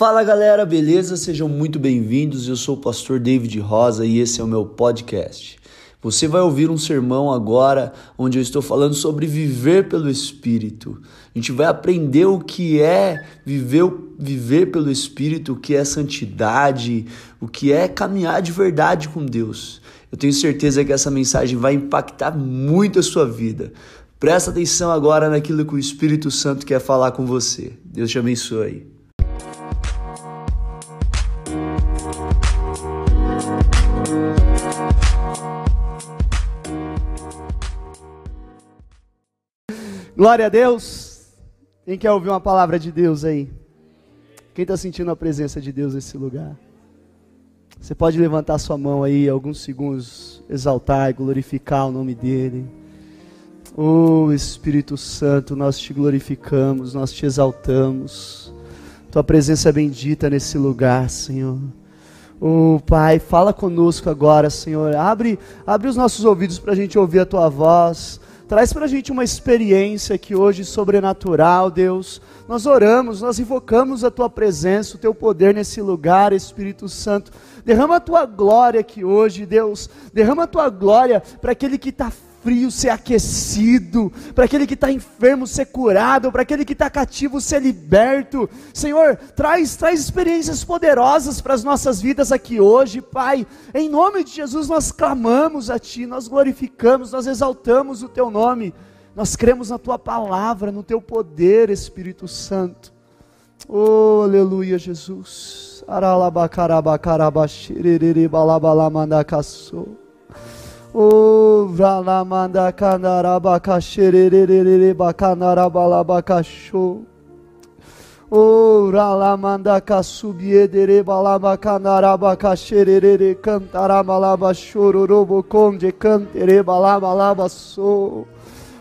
Fala galera, beleza? Sejam muito bem-vindos. Eu sou o pastor David Rosa e esse é o meu podcast. Você vai ouvir um sermão agora onde eu estou falando sobre viver pelo Espírito. A gente vai aprender o que é viver, viver pelo Espírito, o que é santidade, o que é caminhar de verdade com Deus. Eu tenho certeza que essa mensagem vai impactar muito a sua vida. Presta atenção agora naquilo que o Espírito Santo quer falar com você. Deus te abençoe. Glória a Deus. Quem quer ouvir uma palavra de Deus aí? Quem está sentindo a presença de Deus nesse lugar? Você pode levantar sua mão aí, alguns segundos, exaltar e glorificar o nome dEle. Oh Espírito Santo, nós te glorificamos, nós te exaltamos. Tua presença é bendita nesse lugar, Senhor. Oh Pai, fala conosco agora, Senhor. Abre, abre os nossos ouvidos para a gente ouvir a Tua voz. Traz para a gente uma experiência que hoje sobrenatural, Deus. Nós oramos, nós invocamos a Tua presença, o Teu poder nesse lugar, Espírito Santo. Derrama a Tua glória aqui hoje, Deus. Derrama a Tua glória para aquele que está frio ser aquecido, para aquele que está enfermo ser curado, para aquele que está cativo ser liberto. Senhor, traz, traz experiências poderosas para as nossas vidas aqui hoje, Pai. Em nome de Jesus nós clamamos a Ti, nós glorificamos, nós exaltamos o Teu nome. Nós cremos na Tua palavra, no Teu poder, Espírito Santo. Oh, aleluia, Jesus. Uvralamanda kanara bakaşiriririri bakanara bala bakaşu. Uvralamanda kasubiyediri bala bakanara bakaşiririri kıntara bala başururu bu konci kıntiri bala bala basu.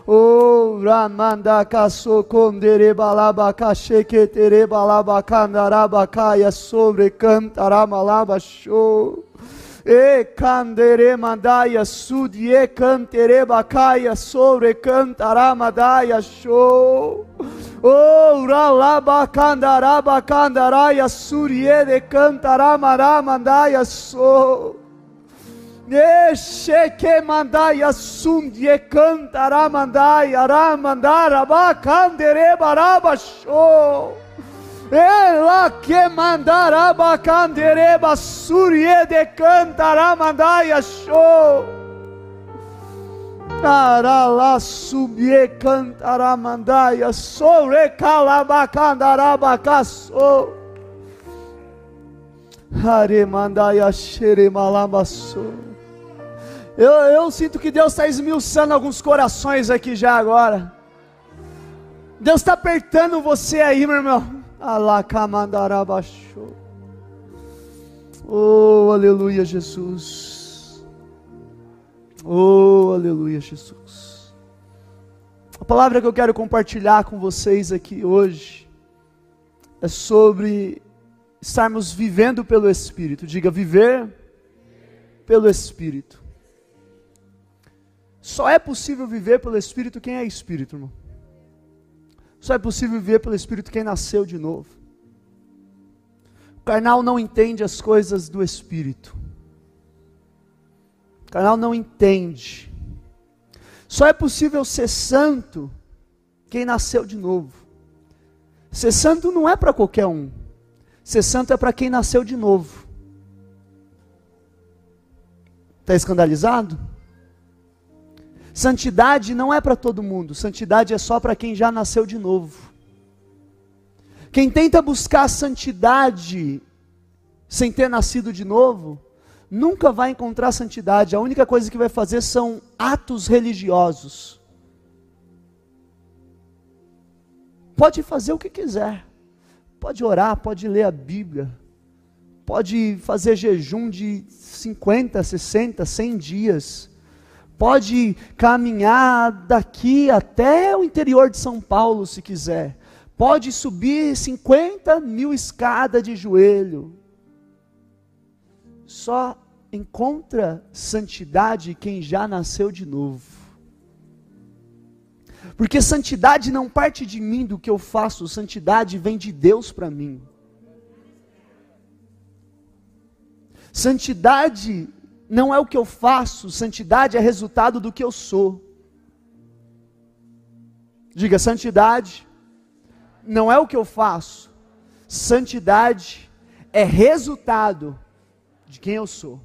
Uvramanda kasukum diri bala baka şeketiri bala bakandara baka yasuvri kıntara bala başu. E candere mandaya e cantere bacaya sobre cantará mandaya show. Oh, ralaba candaraba candaraya surie de cantará mará mandaya so Neche que mandaya sundie cantará mandaya ramandara ba candere baraba show ela que mandará bacandereba surie de cantará mandaia show. Tarala subie cantará mandaia sobre calabacandará bacaço. Hare mandaia xere malabaço. Eu, eu sinto que Deus está esmiuçando alguns corações aqui já agora. Deus está apertando você aí, meu irmão. Alacamandarabachou. Oh, aleluia, Jesus. Oh, aleluia, Jesus. A palavra que eu quero compartilhar com vocês aqui hoje é sobre estarmos vivendo pelo Espírito. Diga, viver pelo Espírito. Só é possível viver pelo Espírito quem é Espírito, irmão. Só é possível viver pelo Espírito quem nasceu de novo. O carnal não entende as coisas do Espírito. O carnal não entende. Só é possível ser santo quem nasceu de novo. Ser santo não é para qualquer um. Ser santo é para quem nasceu de novo. Está escandalizado? Santidade não é para todo mundo, santidade é só para quem já nasceu de novo. Quem tenta buscar santidade sem ter nascido de novo, nunca vai encontrar santidade. A única coisa que vai fazer são atos religiosos. Pode fazer o que quiser. Pode orar, pode ler a Bíblia. Pode fazer jejum de 50, 60, 100 dias pode caminhar daqui até o interior de São Paulo, se quiser. Pode subir 50 mil escadas de joelho. Só encontra santidade quem já nasceu de novo. Porque santidade não parte de mim, do que eu faço, santidade vem de Deus para mim. Santidade não é o que eu faço, santidade é resultado do que eu sou. Diga, santidade não é o que eu faço, santidade é resultado de quem eu sou.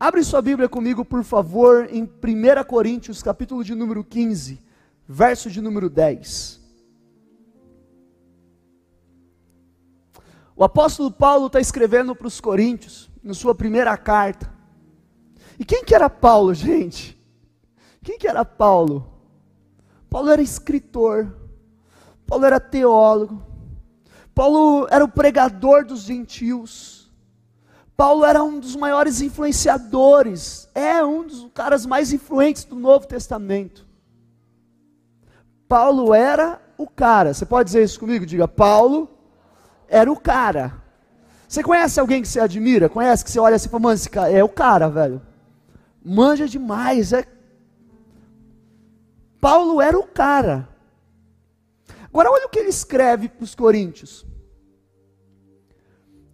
Abre sua Bíblia comigo, por favor, em 1 Coríntios, capítulo de número 15, verso de número 10. O apóstolo Paulo está escrevendo para os Coríntios, na sua primeira carta. E quem que era Paulo, gente? Quem que era Paulo? Paulo era escritor. Paulo era teólogo. Paulo era o pregador dos gentios. Paulo era um dos maiores influenciadores. É um dos caras mais influentes do Novo Testamento. Paulo era o cara. Você pode dizer isso comigo? Diga, Paulo era o cara. Você conhece alguém que você admira? Conhece que você olha assim e fala, mano, esse cara é o cara, velho. Manja demais, é. Paulo era o cara. Agora olha o que ele escreve para os coríntios.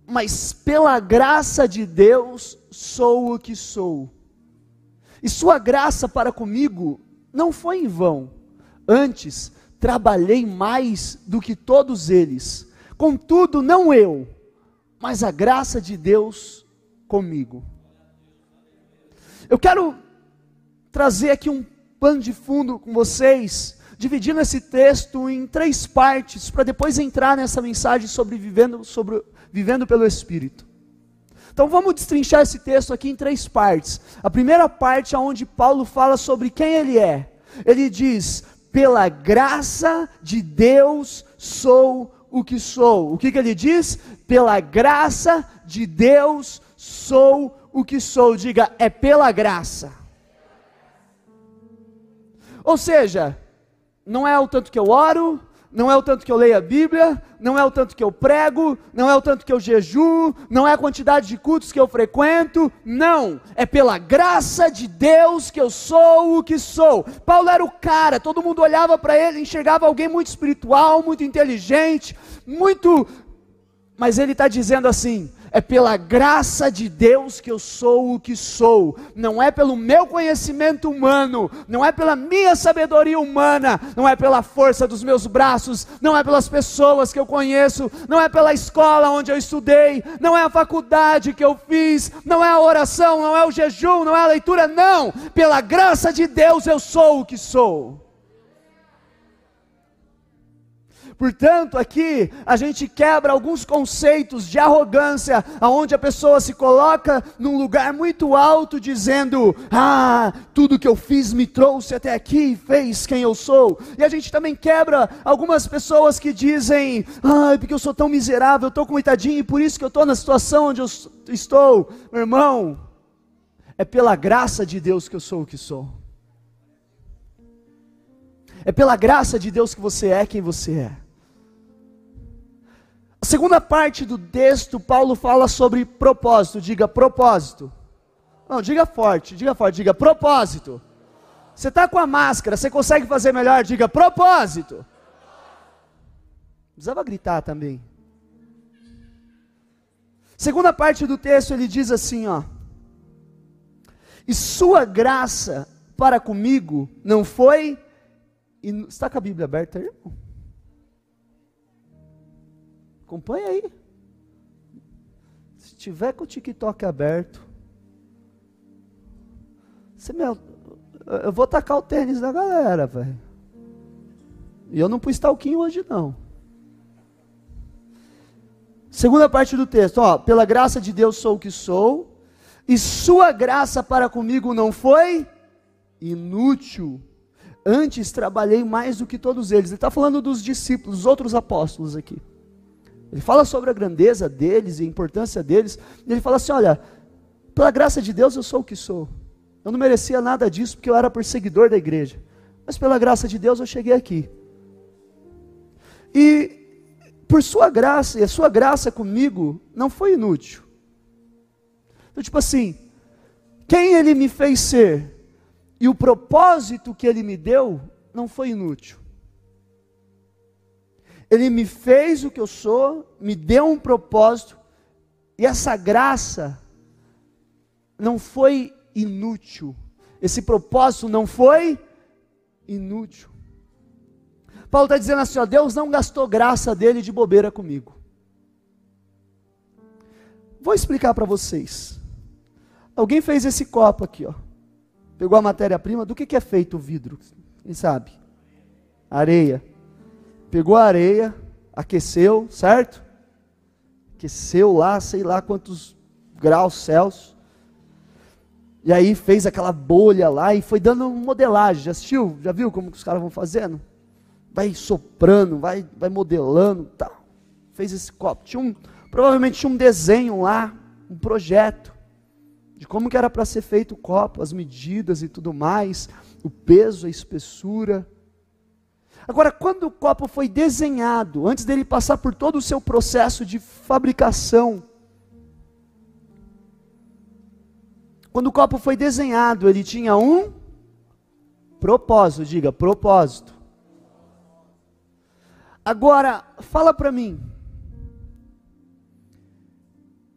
Mas pela graça de Deus sou o que sou. E sua graça para comigo não foi em vão. Antes, trabalhei mais do que todos eles Contudo, não eu, mas a graça de Deus comigo. Eu quero trazer aqui um pano de fundo com vocês, dividindo esse texto em três partes, para depois entrar nessa mensagem sobre vivendo, sobre vivendo pelo Espírito. Então vamos destrinchar esse texto aqui em três partes. A primeira parte é onde Paulo fala sobre quem ele é. Ele diz: pela graça de Deus sou o que sou. O que, que ele diz? Pela graça de Deus sou o que sou. Diga, é pela graça. Ou seja, não é o tanto que eu oro, não é o tanto que eu leio a Bíblia, não é o tanto que eu prego, não é o tanto que eu jejuo, não é a quantidade de cultos que eu frequento, não, é pela graça de Deus que eu sou o que sou. Paulo era o cara, todo mundo olhava para ele, enxergava alguém muito espiritual, muito inteligente, muito. Mas ele está dizendo assim: é pela graça de Deus que eu sou o que sou, não é pelo meu conhecimento humano, não é pela minha sabedoria humana, não é pela força dos meus braços, não é pelas pessoas que eu conheço, não é pela escola onde eu estudei, não é a faculdade que eu fiz, não é a oração, não é o jejum, não é a leitura, não, pela graça de Deus eu sou o que sou. Portanto, aqui a gente quebra alguns conceitos de arrogância, aonde a pessoa se coloca num lugar muito alto, dizendo: Ah, tudo que eu fiz me trouxe até aqui e fez quem eu sou. E a gente também quebra algumas pessoas que dizem: Ah, porque eu sou tão miserável, eu estou coitadinho e por isso que eu estou na situação onde eu estou. Meu irmão, é pela graça de Deus que eu sou o que sou. É pela graça de Deus que você é quem você é. A segunda parte do texto, Paulo fala sobre propósito. Diga propósito. Não, diga forte, diga forte, diga propósito. Você está com a máscara, você consegue fazer melhor? Diga propósito. Precisava gritar também. Segunda parte do texto, ele diz assim, ó. E sua graça para comigo não foi. Está com a Bíblia aberta irmão? Acompanha aí. Se tiver com o TikTok aberto, você me, eu vou tacar o tênis da galera, velho. E eu não pus talquinho hoje não. Segunda parte do texto, ó, pela graça de Deus sou o que sou, e sua graça para comigo não foi inútil. Antes trabalhei mais do que todos eles. Ele está falando dos discípulos, dos outros apóstolos aqui. Ele fala sobre a grandeza deles e a importância deles. E ele fala assim: olha, pela graça de Deus eu sou o que sou. Eu não merecia nada disso porque eu era perseguidor da igreja. Mas pela graça de Deus eu cheguei aqui. E por sua graça, e a sua graça comigo não foi inútil. Então, tipo assim, quem ele me fez ser e o propósito que ele me deu não foi inútil. Ele me fez o que eu sou, me deu um propósito E essa graça não foi inútil. Esse propósito não foi inútil. Paulo está dizendo assim: ó, Deus não gastou graça dele de bobeira comigo. Vou explicar para vocês. Alguém fez esse copo aqui, ó. Pegou a matéria-prima. Do que, que é feito o vidro? Quem sabe? Areia. Pegou a areia, aqueceu, certo? Aqueceu lá, sei lá quantos graus Celsius. E aí fez aquela bolha lá e foi dando modelagem. Já assistiu? Já viu como que os caras vão fazendo? Vai soprando, vai, vai modelando, tal. Fez esse copo. Tinha um, provavelmente tinha um desenho lá, um projeto de como que era para ser feito o copo, as medidas e tudo mais, o peso, a espessura. Agora, quando o copo foi desenhado, antes dele passar por todo o seu processo de fabricação, quando o copo foi desenhado, ele tinha um propósito, diga, propósito. Agora, fala para mim,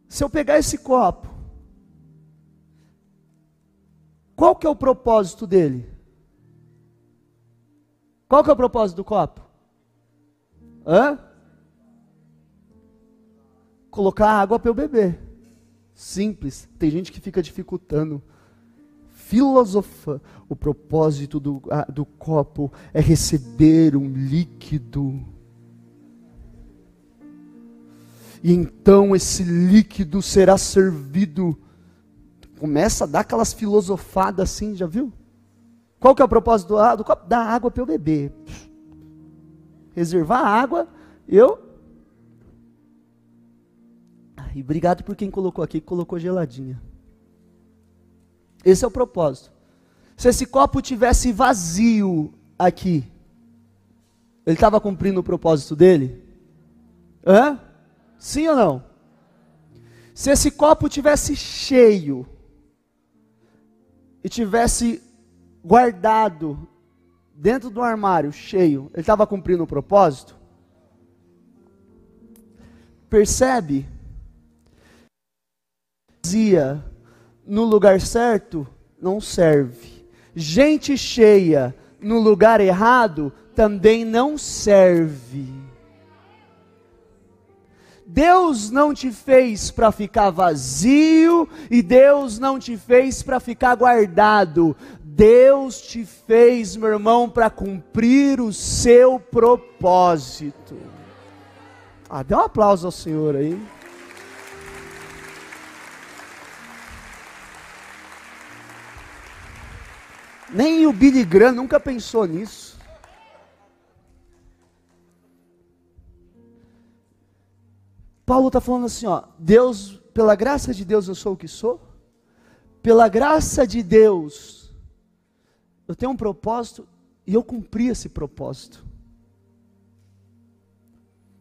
se eu pegar esse copo, qual que é o propósito dele? Qual que é o propósito do copo? Hã? Colocar água para eu beber. Simples. Tem gente que fica dificultando. Filosofa. O propósito do, do copo é receber um líquido. E então esse líquido será servido. Começa a dar aquelas filosofadas assim, já viu? Qual que é o propósito do, copo? Dar água para eu beber. Reservar água, eu. E obrigado por quem colocou aqui, colocou geladinha. Esse é o propósito. Se esse copo tivesse vazio aqui, ele estava cumprindo o propósito dele? Hã? Sim ou não? Se esse copo tivesse cheio e tivesse guardado dentro do armário, cheio, ele estava cumprindo o propósito? Percebe? Dizia no lugar certo não serve. Gente cheia no lugar errado também não serve. Deus não te fez para ficar vazio e Deus não te fez para ficar guardado. Deus te fez, meu irmão, para cumprir o seu propósito. Ah, dê um aplauso ao Senhor aí. Nem o Billy Graham nunca pensou nisso. Paulo está falando assim, ó, Deus, pela graça de Deus eu sou o que sou, pela graça de Deus eu tenho um propósito e eu cumpri esse propósito.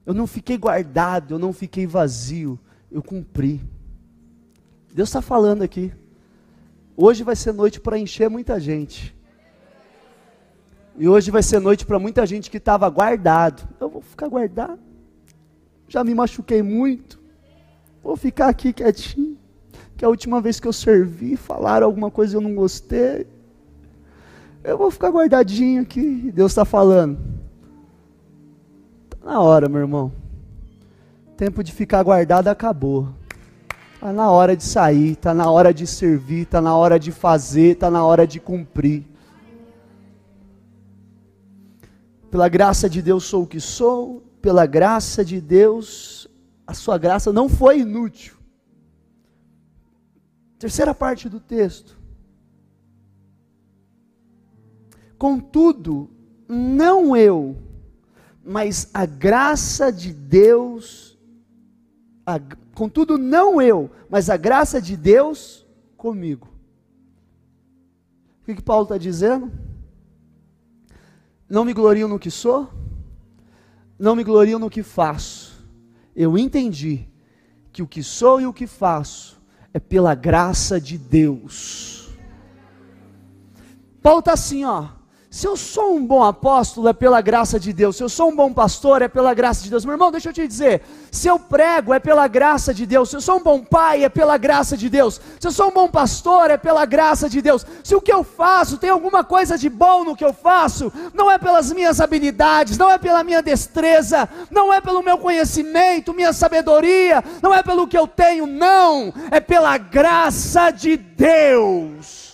Eu não fiquei guardado, eu não fiquei vazio, eu cumpri. Deus está falando aqui. Hoje vai ser noite para encher muita gente. E hoje vai ser noite para muita gente que estava guardado. Eu vou ficar guardado. Já me machuquei muito. Vou ficar aqui quietinho. Que a última vez que eu servi, falaram alguma coisa e eu não gostei. Eu vou ficar guardadinho aqui. Deus está falando. Está na hora, meu irmão. Tempo de ficar guardado acabou. Está na hora de sair, está na hora de servir, está na hora de fazer, está na hora de cumprir. Pela graça de Deus sou o que sou, pela graça de Deus, a sua graça não foi inútil. Terceira parte do texto. Contudo, não eu, mas a graça de Deus, a, contudo, não eu, mas a graça de Deus comigo. O que, que Paulo está dizendo? Não me glorio no que sou, não me glorio no que faço. Eu entendi que o que sou e o que faço é pela graça de Deus. Paulo está assim, ó. Se eu sou um bom apóstolo, é pela graça de Deus. Se eu sou um bom pastor, é pela graça de Deus. Meu irmão, deixa eu te dizer: se eu prego, é pela graça de Deus. Se eu sou um bom pai, é pela graça de Deus. Se eu sou um bom pastor, é pela graça de Deus. Se o que eu faço tem alguma coisa de bom no que eu faço, não é pelas minhas habilidades, não é pela minha destreza, não é pelo meu conhecimento, minha sabedoria, não é pelo que eu tenho, não. É pela graça de Deus.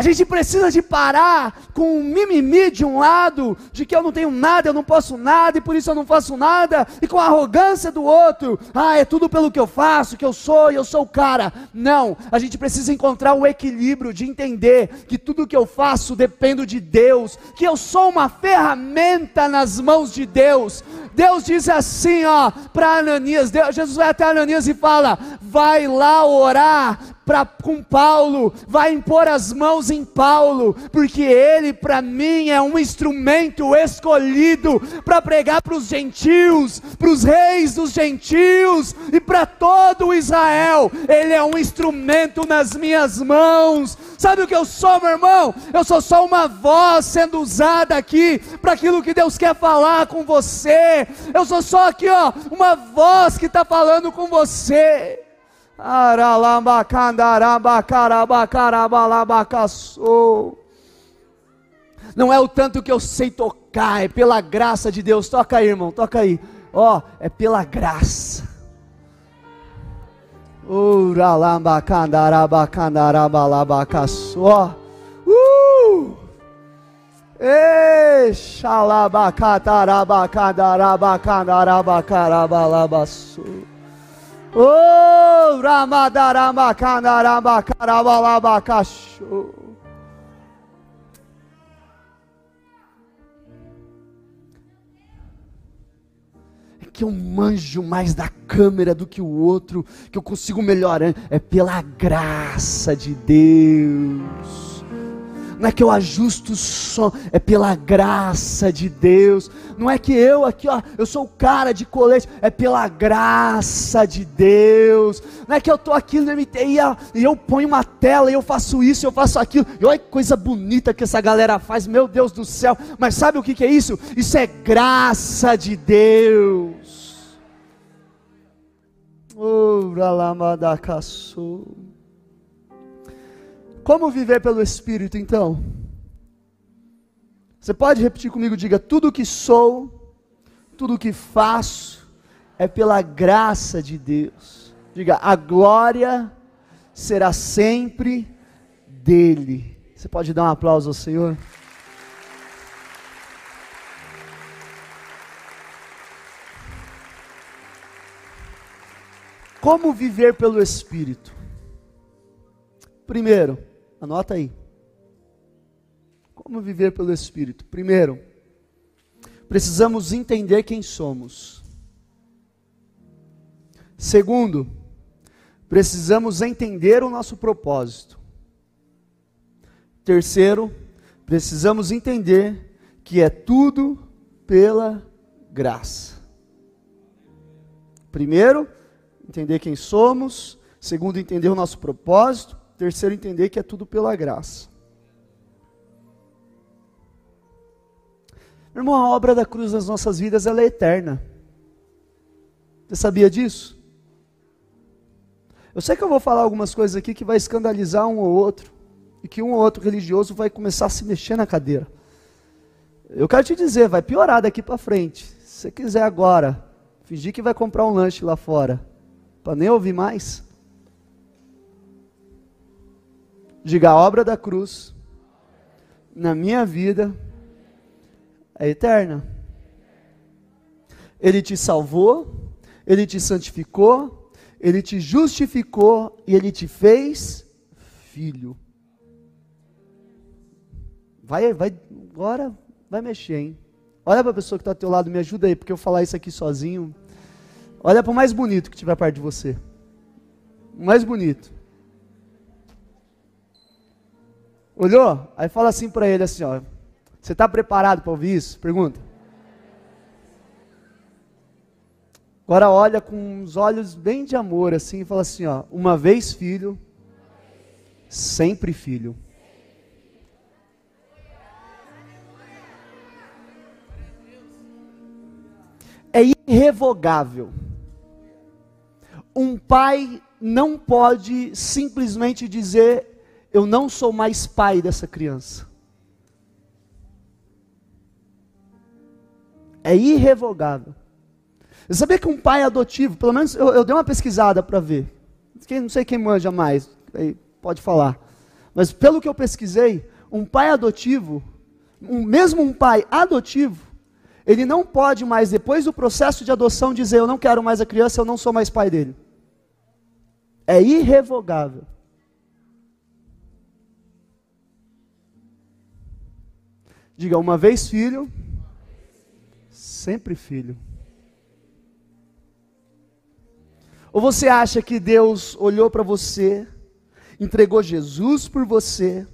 A gente precisa de parar com o mimimi de um lado, de que eu não tenho nada, eu não posso nada e por isso eu não faço nada, e com a arrogância do outro, ah, é tudo pelo que eu faço, que eu sou e eu sou o cara. Não, a gente precisa encontrar o equilíbrio de entender que tudo que eu faço depende de Deus, que eu sou uma ferramenta nas mãos de Deus. Deus diz assim, ó, para Ananias, Deus, Jesus vai até Ananias e fala: vai lá orar pra, com Paulo, vai impor as mãos em Paulo, porque ele para mim é um instrumento escolhido para pregar para os gentios, para os reis dos gentios e para todo Israel. Ele é um instrumento nas minhas mãos. Sabe o que eu sou, meu irmão? Eu sou só uma voz sendo usada aqui para aquilo que Deus quer falar com você. Eu sou só aqui, ó, uma voz que está falando com você. Não é o tanto que eu sei tocar, é pela graça de Deus. Toca aí, irmão, toca aí. Ó, oh, é pela graça. Uh! Exalabacatarabacandarabacandarabacandarabacarabalabassu. Oh, Ramadarambacandarabacarabalabacacho. É que eu manjo mais da câmera do que o outro, que eu consigo melhorar. É pela graça de Deus não é que eu ajusto som, é pela graça de Deus. Não é que eu aqui, ó, eu sou o cara de colete, é pela graça de Deus. Não é que eu estou aqui no MTI e eu ponho uma tela e eu faço isso, eu faço aquilo. E olha que coisa bonita que essa galera faz, meu Deus do céu. Mas sabe o que, que é isso? Isso é graça de Deus. Oh, como viver pelo Espírito então? Você pode repetir comigo? Diga: tudo que sou, tudo que faço, é pela graça de Deus. Diga: a glória será sempre dele. Você pode dar um aplauso ao Senhor? Como viver pelo Espírito? Primeiro, Anota aí. Como viver pelo Espírito? Primeiro, precisamos entender quem somos. Segundo, precisamos entender o nosso propósito. Terceiro, precisamos entender que é tudo pela graça. Primeiro, entender quem somos. Segundo, entender o nosso propósito. Terceiro, entender que é tudo pela graça. Meu irmão, a obra da cruz nas nossas vidas ela é eterna. Você sabia disso? Eu sei que eu vou falar algumas coisas aqui que vai escandalizar um ou outro, e que um ou outro religioso vai começar a se mexer na cadeira. Eu quero te dizer, vai piorar daqui para frente. Se você quiser agora, fingir que vai comprar um lanche lá fora, para nem ouvir mais, Diga a obra da cruz na minha vida é eterna. Ele te salvou, ele te santificou, ele te justificou e ele te fez filho. Vai, vai, agora vai mexer, hein? Olha para a pessoa que está ao teu lado, me ajuda aí, porque eu falar isso aqui sozinho. Olha para o mais bonito que tiver perto de você. O mais bonito. Olhou? Aí fala assim para ele assim, ó. Você está preparado para ouvir isso? Pergunta. Agora olha com uns olhos bem de amor assim e fala assim, ó, uma vez filho, sempre filho. É irrevogável. Um pai não pode simplesmente dizer eu não sou mais pai dessa criança. É irrevogável. Você sabia que um pai adotivo, pelo menos eu, eu dei uma pesquisada para ver. Quem, não sei quem manja mais, pode falar. Mas pelo que eu pesquisei, um pai adotivo, um, mesmo um pai adotivo, ele não pode mais, depois do processo de adoção, dizer: Eu não quero mais a criança, eu não sou mais pai dele. É irrevogável. Diga, uma vez filho, sempre filho. Ou você acha que Deus olhou para você, entregou Jesus por você,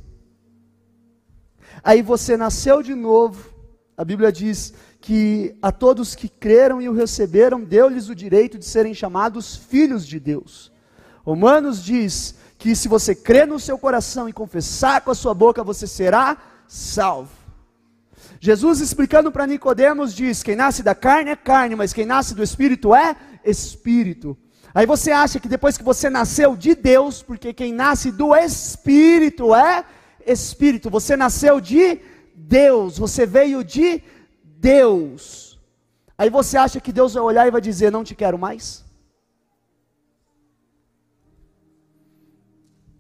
aí você nasceu de novo, a Bíblia diz que a todos que creram e o receberam, deu-lhes o direito de serem chamados filhos de Deus. Romanos diz que se você crer no seu coração e confessar com a sua boca, você será salvo. Jesus explicando para Nicodemos diz: quem nasce da carne é carne, mas quem nasce do espírito é espírito. Aí você acha que depois que você nasceu de Deus, porque quem nasce do espírito é espírito, você nasceu de Deus, você veio de Deus. Aí você acha que Deus vai olhar e vai dizer: Não te quero mais?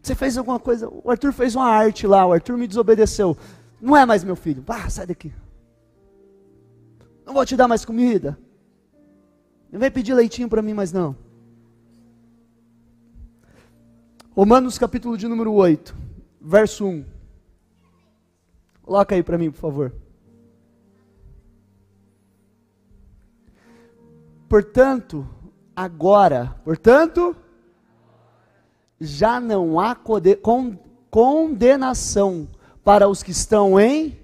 Você fez alguma coisa, o Arthur fez uma arte lá, o Arthur me desobedeceu. Não é mais meu filho. Ah, sai daqui. Não vou te dar mais comida. Não vem pedir leitinho para mim mais não. Romanos capítulo de número 8, verso 1. Coloca aí para mim, por favor. Portanto, agora, portanto, já não há condenação para os que estão em.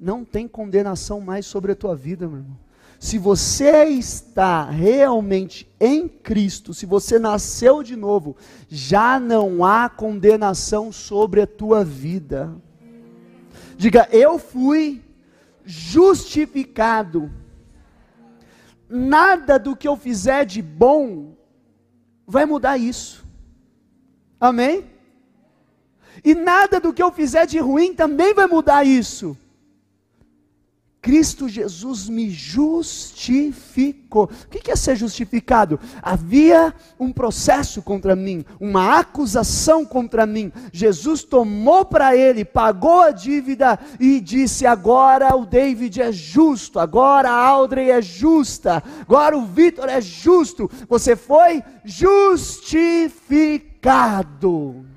Não tem condenação mais sobre a tua vida, meu irmão. Se você está realmente em Cristo, se você nasceu de novo, já não há condenação sobre a tua vida. Diga, eu fui justificado. Nada do que eu fizer de bom vai mudar isso. Amém? E nada do que eu fizer de ruim também vai mudar isso. Cristo Jesus me justificou. O que é ser justificado? Havia um processo contra mim, uma acusação contra mim. Jesus tomou para ele, pagou a dívida e disse: agora o David é justo, agora a Audrey é justa, agora o Vitor é justo. Você foi justificado.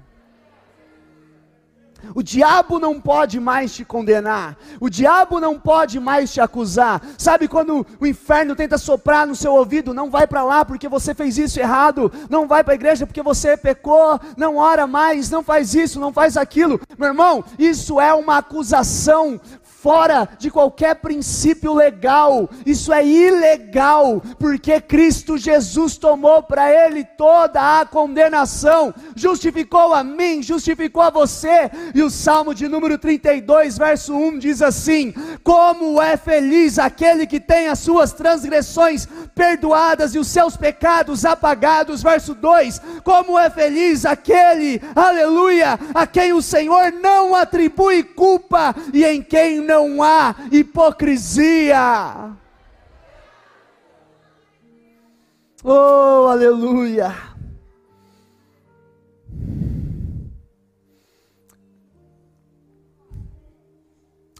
O diabo não pode mais te condenar. O diabo não pode mais te acusar. Sabe quando o inferno tenta soprar no seu ouvido? Não vai para lá porque você fez isso errado. Não vai para a igreja porque você pecou. Não ora mais. Não faz isso. Não faz aquilo. Meu irmão, isso é uma acusação fora de qualquer princípio legal, isso é ilegal, porque Cristo Jesus tomou para ele toda a condenação, justificou a mim, justificou a você, e o Salmo de número 32, verso 1 diz assim: Como é feliz aquele que tem as suas transgressões perdoadas e os seus pecados apagados, verso 2: Como é feliz aquele, aleluia, a quem o Senhor não atribui culpa e em quem não não há hipocrisia. Oh, aleluia.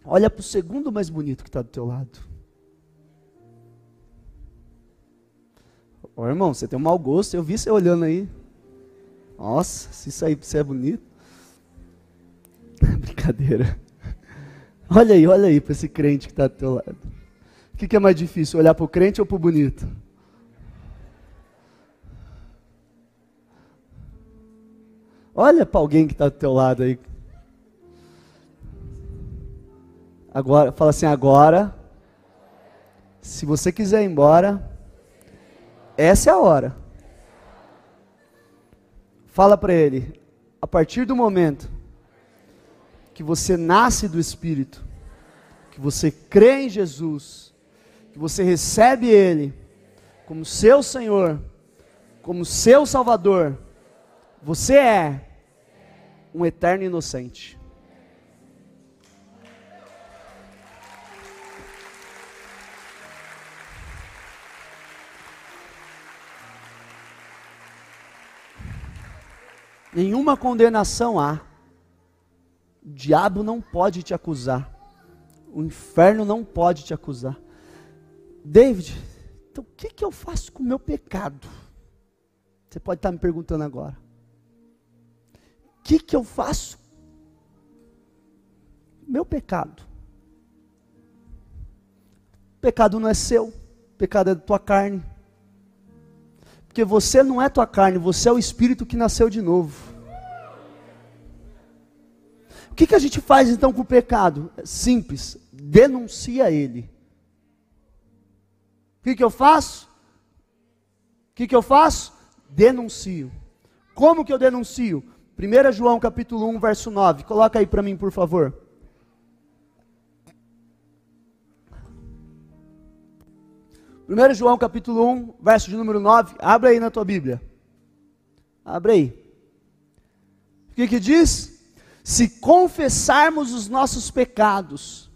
Olha para o segundo mais bonito que está do teu lado. Ô oh, irmão, você tem um mau gosto, eu vi você olhando aí. Nossa, se isso aí você é bonito. Brincadeira. Olha aí, olha aí para esse crente que está do teu lado. O que, que é mais difícil, olhar para o crente ou para o bonito? Olha para alguém que está do teu lado aí. Agora, fala assim, agora, se você quiser ir embora, essa é a hora. Fala para ele, a partir do momento que você nasce do Espírito, que você crê em Jesus, que você recebe Ele como seu Senhor, como seu Salvador, você é um eterno inocente. Nenhuma condenação há. O diabo não pode te acusar. O inferno não pode te acusar. David, então o que, que eu faço com o meu pecado? Você pode estar me perguntando agora. O que, que eu faço? Meu pecado. Pecado não é seu, pecado é da tua carne. Porque você não é tua carne, você é o espírito que nasceu de novo. O que, que a gente faz então com o pecado? É simples, denuncia ele. O que, que eu faço? O que, que eu faço? Denuncio. Como que eu denuncio? 1 João capítulo 1, verso 9. Coloca aí para mim, por favor. Primeiro João capítulo 1, verso de número 9. Abre aí na tua Bíblia. Abre aí. O que que diz? Se confessarmos os nossos pecados,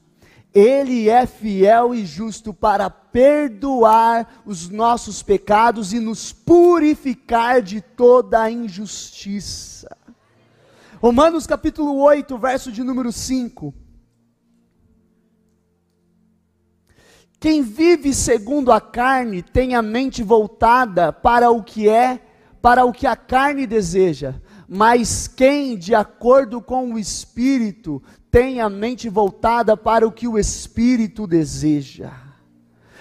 Ele é fiel e justo para perdoar os nossos pecados e nos purificar de toda a injustiça. Romanos capítulo 8, verso de número 5. Quem vive segundo a carne tem a mente voltada para o que é, para o que a carne deseja mas quem, de acordo com o Espírito, tem a mente voltada para o que o Espírito deseja.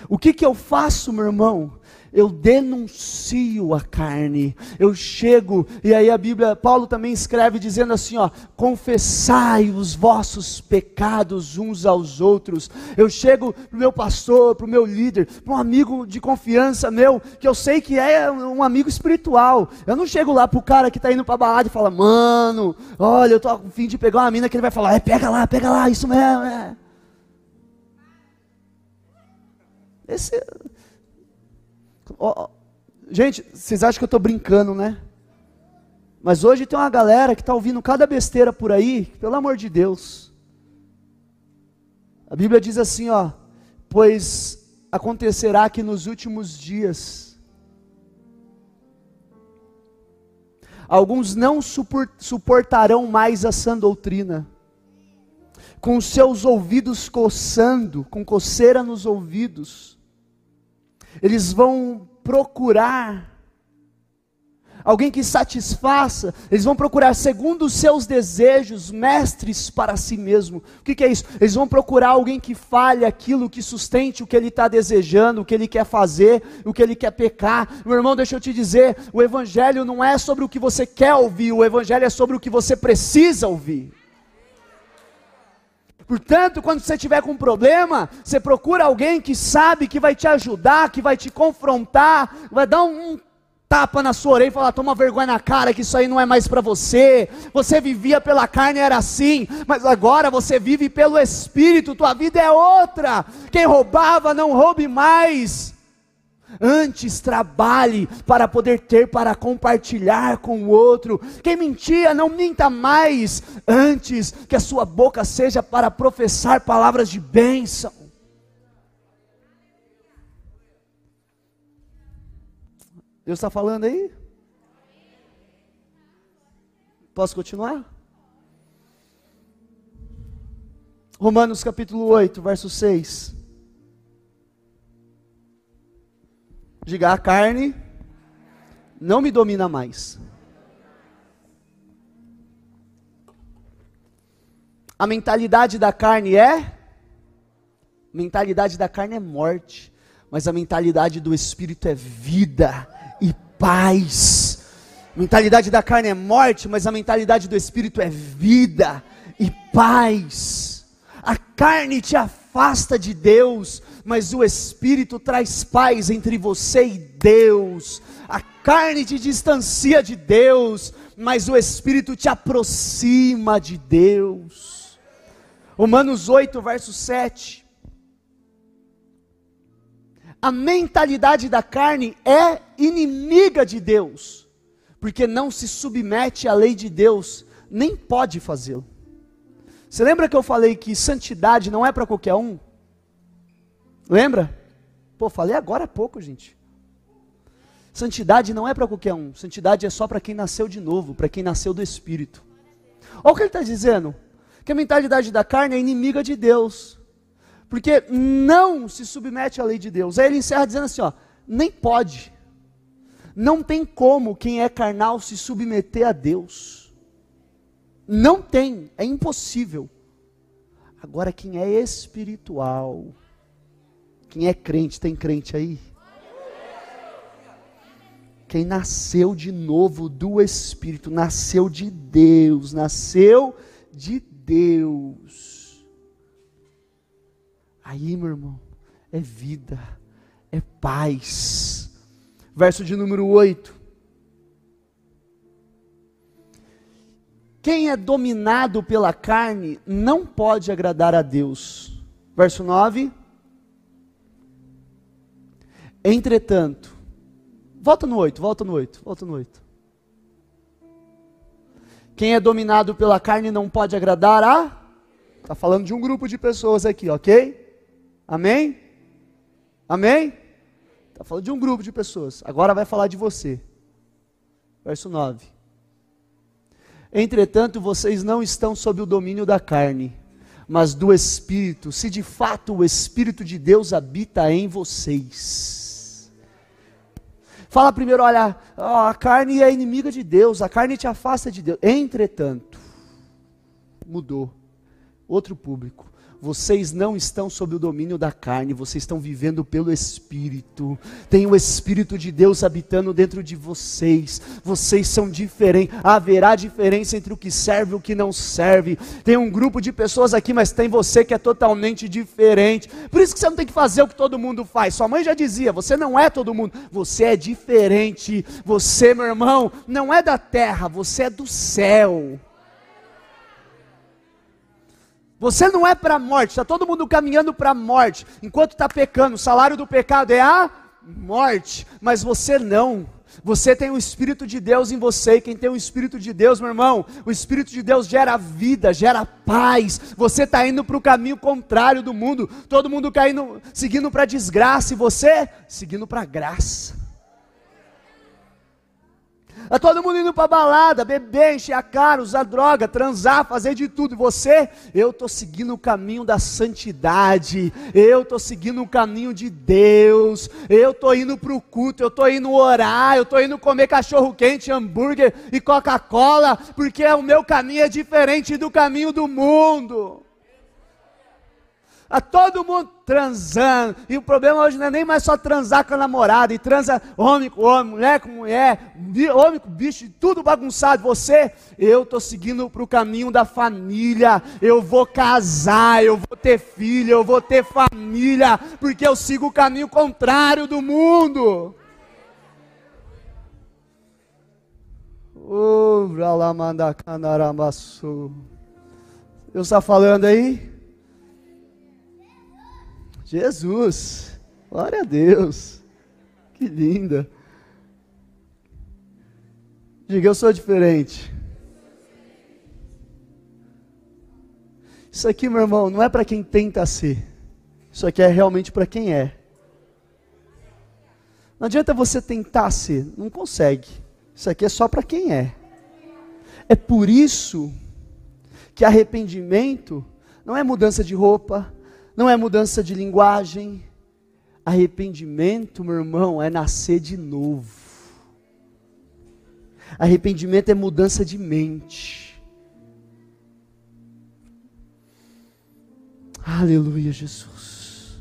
O que, que eu faço, meu irmão? Eu denuncio a carne, eu chego, e aí a Bíblia, Paulo também escreve dizendo assim: ó, confessai os vossos pecados uns aos outros. Eu chego para meu pastor, para meu líder, para um amigo de confiança meu, que eu sei que é um amigo espiritual. Eu não chego lá para o cara que está indo para balada e fala, mano, olha, eu estou a fim de pegar uma mina que ele vai falar, é, pega lá, pega lá, isso mesmo, é. Esse, Oh, gente, vocês acham que eu estou brincando, né? Mas hoje tem uma galera que está ouvindo cada besteira por aí, pelo amor de Deus. A Bíblia diz assim, ó, pois acontecerá que nos últimos dias alguns não suportarão mais a sã doutrina, com seus ouvidos coçando, com coceira nos ouvidos, eles vão procurar alguém que satisfaça, eles vão procurar, segundo os seus desejos, mestres para si mesmo. O que, que, é isso? Eles vão procurar alguém que fale aquilo, que sustente o que ele está desejando, o que ele quer fazer, o que ele quer pecar. Meu irmão, deixa eu te dizer: o Evangelho não é sobre o que você quer ouvir, o Evangelho é sobre o que você precisa ouvir. Portanto, quando você tiver com um problema, você procura alguém que sabe que vai te ajudar, que vai te confrontar, vai dar um, tapa na sua orelha e falar: toma vergonha na cara, que isso aí não é mais para você. Você vivia pela carne, era assim, mas agora você vive pelo Espírito, tua vida é outra. Quem roubava, não roube mais. Antes trabalhe para poder ter para compartilhar com o outro. Quem mentia, não minta mais. Antes que a sua boca seja para professar palavras de bênção. Deus está falando aí? Posso continuar? Romanos capítulo 8, verso 6. Diga, a carne não me domina mais. A mentalidade da carne é? mentalidade da carne é morte, mas a mentalidade do espírito é vida e paz. Mentalidade da carne é morte, mas a mentalidade do espírito é vida e paz. A carne te afasta de Deus, mas o Espírito traz paz entre você e Deus. A carne te distancia de Deus, mas o Espírito te aproxima de Deus. Romanos 8, verso 7. A mentalidade da carne é inimiga de Deus, porque não se submete à lei de Deus, nem pode fazê-lo. Você lembra que eu falei que santidade não é para qualquer um? Lembra? Pô, falei agora há pouco, gente. Santidade não é para qualquer um. Santidade é só para quem nasceu de novo, para quem nasceu do Espírito. Olha o que ele está dizendo. Que a mentalidade da carne é inimiga de Deus. Porque não se submete à lei de Deus. Aí ele encerra dizendo assim: ó, nem pode. Não tem como quem é carnal se submeter a Deus. Não tem, é impossível. Agora, quem é espiritual, quem é crente, tem crente aí? Quem nasceu de novo do Espírito, nasceu de Deus, nasceu de Deus. Aí, meu irmão, é vida, é paz. Verso de número 8. Quem é dominado pela carne não pode agradar a Deus. Verso 9. Entretanto, volta no 8, volta no 8, volta no 8. Quem é dominado pela carne não pode agradar a. Está falando de um grupo de pessoas aqui, ok? Amém? Amém? Está falando de um grupo de pessoas. Agora vai falar de você. Verso 9. Entretanto, vocês não estão sob o domínio da carne, mas do Espírito, se de fato o Espírito de Deus habita em vocês. Fala primeiro, olha, a carne é inimiga de Deus, a carne te afasta de Deus. Entretanto, mudou. Outro público vocês não estão sob o domínio da carne, vocês estão vivendo pelo Espírito. Tem o Espírito de Deus habitando dentro de vocês. Vocês são diferentes. Haverá diferença entre o que serve e o que não serve. Tem um grupo de pessoas aqui, mas tem você que é totalmente diferente. Por isso que você não tem que fazer o que todo mundo faz. Sua mãe já dizia: você não é todo mundo, você é diferente. Você, meu irmão, não é da terra, você é do céu. Você não é para a morte, está todo mundo caminhando para a morte, enquanto está pecando. O salário do pecado é a morte, mas você não. Você tem o Espírito de Deus em você, e quem tem o Espírito de Deus, meu irmão, o Espírito de Deus gera vida, gera paz. Você está indo para o caminho contrário do mundo, todo mundo caindo, seguindo para a desgraça, e você seguindo para a graça. É todo mundo indo para balada, beber, encher a cara, usar droga, transar, fazer de tudo. E você, eu estou seguindo o caminho da santidade. Eu estou seguindo o caminho de Deus. Eu estou indo para o culto, eu estou indo orar, eu estou indo comer cachorro quente, hambúrguer e Coca-Cola, porque o meu caminho é diferente do caminho do mundo a todo mundo transando. E o problema hoje não é nem mais só transar com a namorada, e transa homem com homem, mulher com mulher, homem com bicho, tudo bagunçado. Você, eu estou seguindo para o caminho da família. Eu vou casar, eu vou ter filho, eu vou ter família, porque eu sigo o caminho contrário do mundo. Deus está falando aí? Jesus, glória a Deus, que linda. Diga, eu sou diferente. Isso aqui, meu irmão, não é para quem tenta ser. Isso aqui é realmente para quem é. Não adianta você tentar ser, não consegue. Isso aqui é só para quem é. É por isso que arrependimento não é mudança de roupa, não é mudança de linguagem. Arrependimento, meu irmão, é nascer de novo. Arrependimento é mudança de mente. Aleluia, Jesus.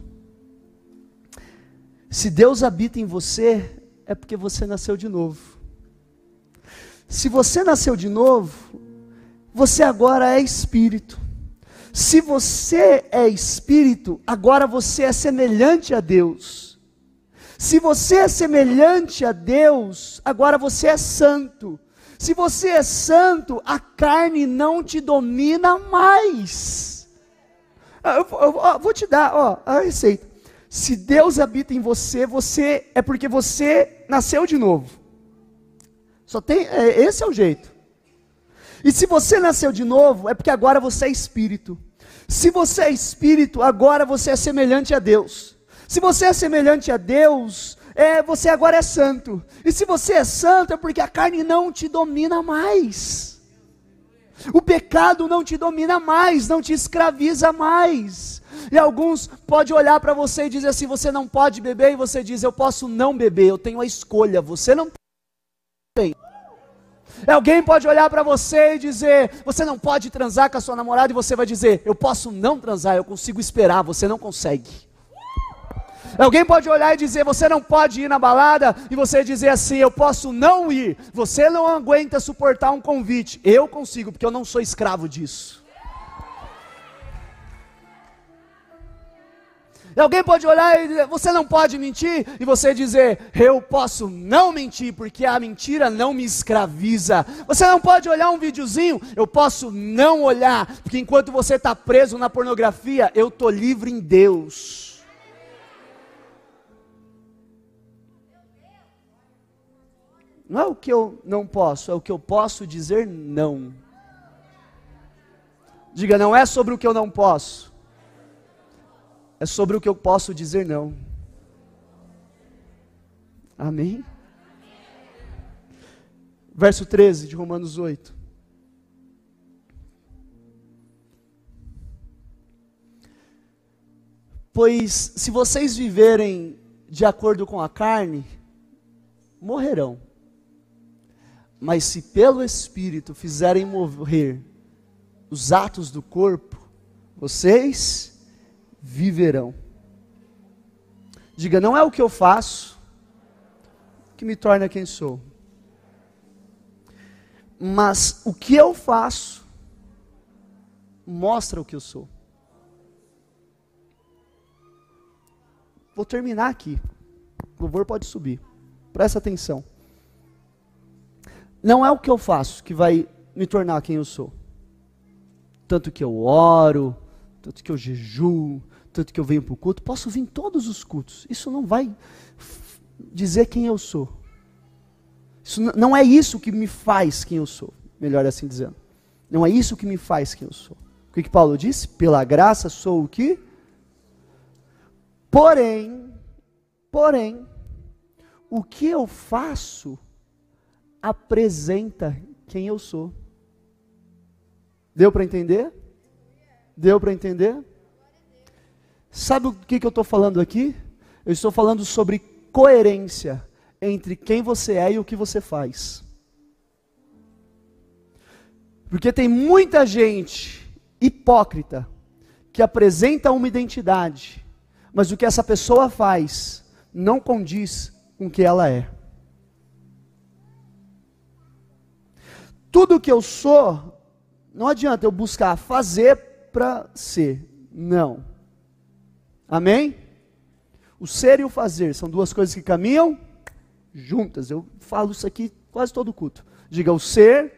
Se Deus habita em você, é porque você nasceu de novo. Se você nasceu de novo, você agora é espírito. Se você é espírito, agora você é semelhante a Deus. Se você é semelhante a Deus, agora você é santo. Se você é santo, a carne não te domina mais. Ah, eu, eu, eu vou te dar ó, a receita. Se Deus habita em você, você é porque você nasceu de novo. Só tem, é, esse é o jeito. E se você nasceu de novo, é porque agora você é espírito. Se você é espírito, agora você é semelhante a Deus. Se você é semelhante a Deus, é, você agora é santo. E se você é santo, é porque a carne não te domina mais. O pecado não te domina mais, não te escraviza mais. E alguns podem olhar para você e dizer assim: você não pode beber, e você diz: eu posso não beber, eu tenho a escolha. Você não tem. Alguém pode olhar para você e dizer: você não pode transar com a sua namorada, e você vai dizer: eu posso não transar, eu consigo esperar, você não consegue. Alguém pode olhar e dizer: você não pode ir na balada, e você dizer assim: eu posso não ir. Você não aguenta suportar um convite. Eu consigo, porque eu não sou escravo disso. Alguém pode olhar e dizer, você não pode mentir, e você dizer, eu posso não mentir, porque a mentira não me escraviza. Você não pode olhar um videozinho, eu posso não olhar, porque enquanto você está preso na pornografia, eu estou livre em Deus. Não é o que eu não posso, é o que eu posso dizer não. Diga, não é sobre o que eu não posso é sobre o que eu posso dizer não. Amém? Verso 13 de Romanos 8. Pois se vocês viverem de acordo com a carne, morrerão. Mas se pelo Espírito fizerem morrer os atos do corpo, vocês viverão. Diga, não é o que eu faço que me torna quem sou, mas o que eu faço mostra o que eu sou. Vou terminar aqui. O louvor pode subir. Presta atenção. Não é o que eu faço que vai me tornar quem eu sou. Tanto que eu oro, tanto que eu jejuo, tanto que eu venho para o culto, posso vir todos os cultos. Isso não vai dizer quem eu sou. Isso não é isso que me faz quem eu sou, melhor assim dizendo. Não é isso que me faz quem eu sou. O que, que Paulo disse? Pela graça sou o que? Porém, porém, o que eu faço apresenta quem eu sou. Deu para entender? Deu para entender? Sabe o que, que eu estou falando aqui? Eu estou falando sobre coerência entre quem você é e o que você faz. Porque tem muita gente hipócrita que apresenta uma identidade, mas o que essa pessoa faz não condiz com o que ela é. Tudo que eu sou, não adianta eu buscar fazer para ser. Não. Amém? O ser e o fazer são duas coisas que caminham juntas. Eu falo isso aqui quase todo culto. Diga, o ser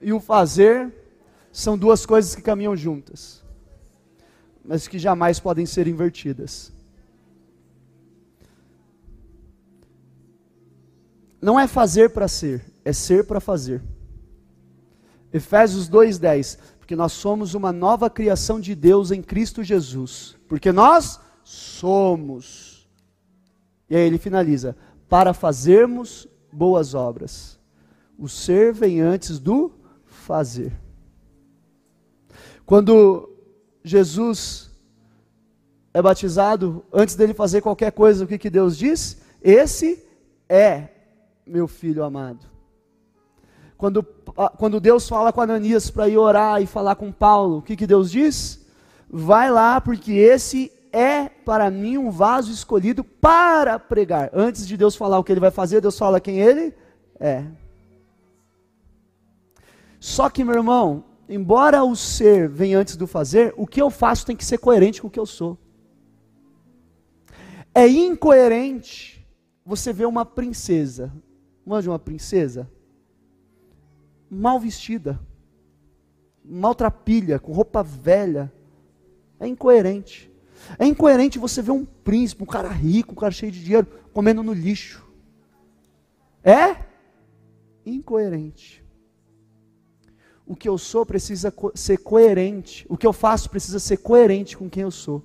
e o fazer são duas coisas que caminham juntas, mas que jamais podem ser invertidas. Não é fazer para ser, é ser para fazer. Efésios 2:10 porque nós somos uma nova criação de Deus em Cristo Jesus. Porque nós somos. E aí ele finaliza: para fazermos boas obras. O ser vem antes do fazer. Quando Jesus é batizado, antes dele fazer qualquer coisa, o que, que Deus diz? Esse é meu filho amado. Quando, quando Deus fala com Ananias para ir orar e falar com Paulo, o que, que Deus diz? Vai lá, porque esse é para mim um vaso escolhido para pregar. Antes de Deus falar o que ele vai fazer, Deus fala quem ele é. Só que, meu irmão, embora o ser venha antes do fazer, o que eu faço tem que ser coerente com o que eu sou. É incoerente você ver uma princesa. Manja uma princesa? mal vestida, maltrapilha, com roupa velha. É incoerente. É incoerente você ver um príncipe, um cara rico, um cara cheio de dinheiro, comendo no lixo. É incoerente. O que eu sou precisa ser coerente. O que eu faço precisa ser coerente com quem eu sou.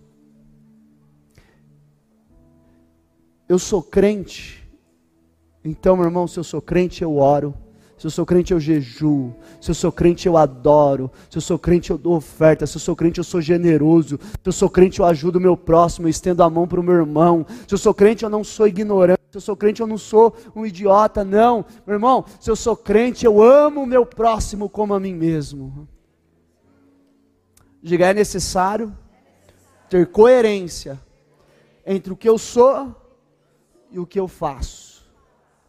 Eu sou crente. Então, meu irmão, se eu sou crente, eu oro. Se eu sou crente, eu jejuo. Se eu sou crente, eu adoro. Se eu sou crente, eu dou oferta. Se eu sou crente, eu sou generoso. Se eu sou crente, eu ajudo o meu próximo, eu estendo a mão para o meu irmão. Se eu sou crente, eu não sou ignorante. Se eu sou crente, eu não sou um idiota. Não, meu irmão, se eu sou crente, eu amo o meu próximo como a mim mesmo. Diga, é necessário ter coerência entre o que eu sou e o que eu faço.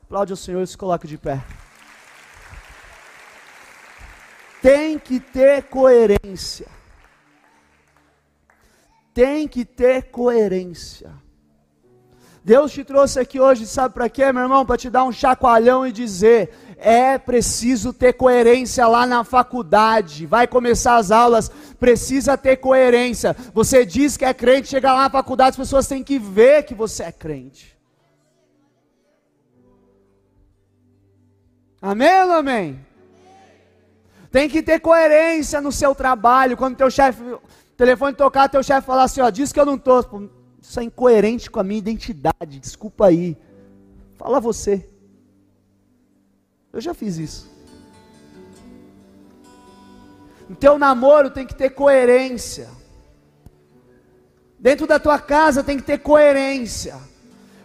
Aplaude o Senhor e se coloque de pé. Tem que ter coerência. Tem que ter coerência. Deus te trouxe aqui hoje, sabe para quê, meu irmão? Para te dar um chacoalhão e dizer: é preciso ter coerência lá na faculdade. Vai começar as aulas, precisa ter coerência. Você diz que é crente, chega lá na faculdade, as pessoas têm que ver que você é crente. Amém ou amém? Tem que ter coerência no seu trabalho. Quando teu chefe, telefone tocar, teu chefe falar assim, ó, diz que eu não estou. Isso é incoerente com a minha identidade. Desculpa aí. Fala você. Eu já fiz isso. O teu namoro tem que ter coerência. Dentro da tua casa tem que ter coerência.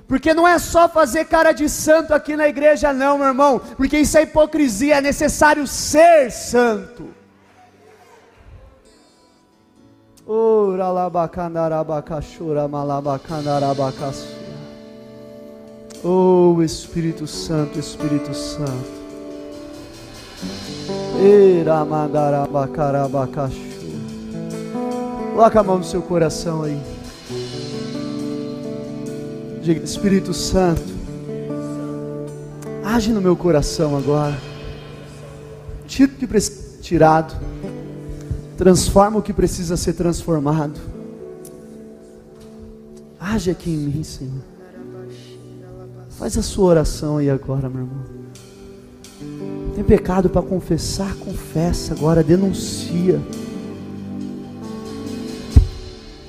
Porque não é só fazer cara de santo aqui na igreja, não, meu irmão. Porque isso é hipocrisia, é necessário ser santo. Oh Espírito Santo, Espírito Santo. Coloca a mão no seu coração aí. Diga, Espírito Santo, age no meu coração agora. Tira o que precisa ser tirado. Transforma o que precisa ser transformado. Age aqui em mim, Senhor. Faz a sua oração aí agora, meu irmão. Tem pecado para confessar, confessa agora, denuncia.